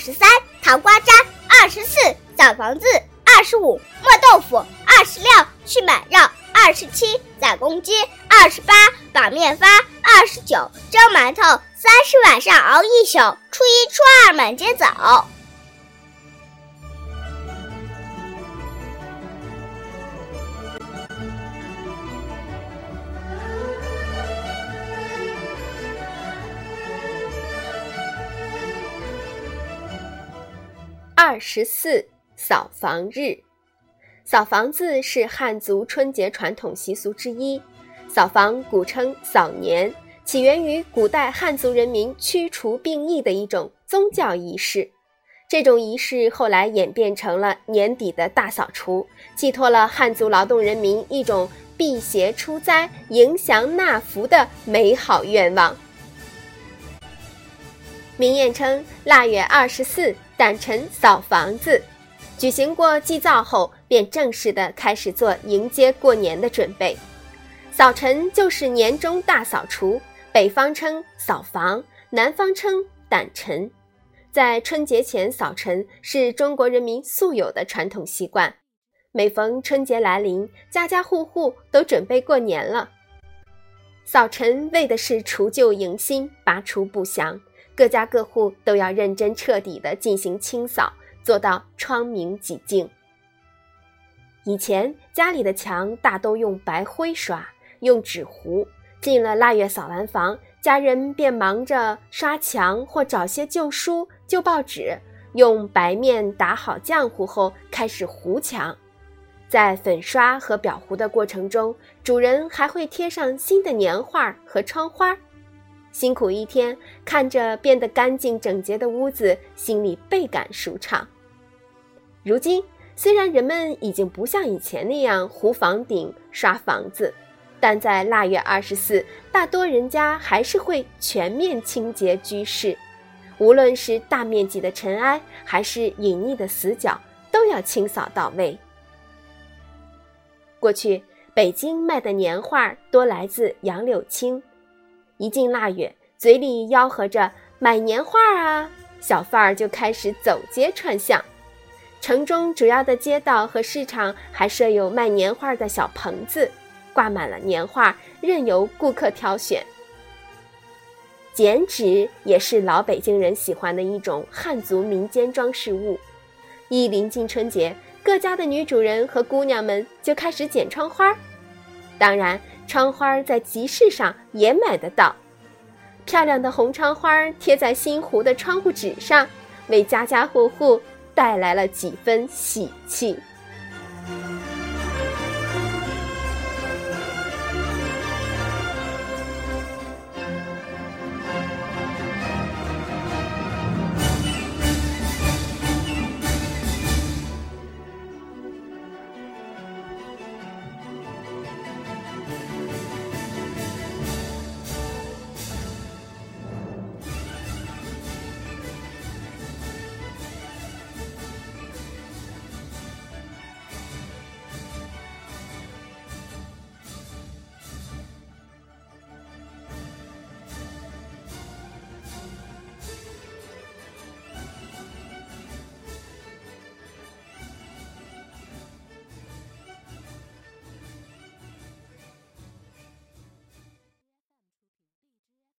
十三，糖瓜粘；二十四，扫房子；二十五，磨豆腐；二十六，去买肉；二十七，宰公鸡；二十八，把面发；二十九，蒸馒头；三十晚上熬一宿；初一、初二满街走。二十四扫房日，扫房子是汉族春节传统习俗之一。扫房古称扫年，起源于古代汉族人民驱除病疫的一种宗教仪式。这种仪式后来演变成了年底的大扫除，寄托了汉族劳动人民一种辟邪出灾、迎祥纳福的美好愿望。民谚称腊月二十四。诞辰扫房子，举行过祭灶后，便正式的开始做迎接过年的准备。扫尘就是年终大扫除，北方称扫房，南方称掸尘。在春节前扫尘是中国人民素有的传统习惯。每逢春节来临，家家户户都准备过年了。扫尘为的是除旧迎新，拔除不祥。各家各户都要认真彻底地进行清扫，做到窗明几净。以前家里的墙大都用白灰刷，用纸糊。进了腊月扫完房，家人便忙着刷墙或找些旧书、旧报纸，用白面打好浆糊后开始糊墙。在粉刷和裱糊的过程中，主人还会贴上新的年画和窗花。辛苦一天，看着变得干净整洁的屋子，心里倍感舒畅。如今，虽然人们已经不像以前那样糊房顶、刷房子，但在腊月二十四，大多人家还是会全面清洁居室，无论是大面积的尘埃，还是隐匿的死角，都要清扫到位。过去，北京卖的年画多来自杨柳青。一进腊月，嘴里吆喝着买年画啊，小贩儿就开始走街串巷。城中主要的街道和市场还设有卖年画的小棚子，挂满了年画，任由顾客挑选。剪纸也是老北京人喜欢的一种汉族民间装饰物。一临近春节，各家的女主人和姑娘们就开始剪窗花。当然。窗花在集市上也买得到，漂亮的红窗花贴在新糊的窗户纸上，为家家户户带来了几分喜气。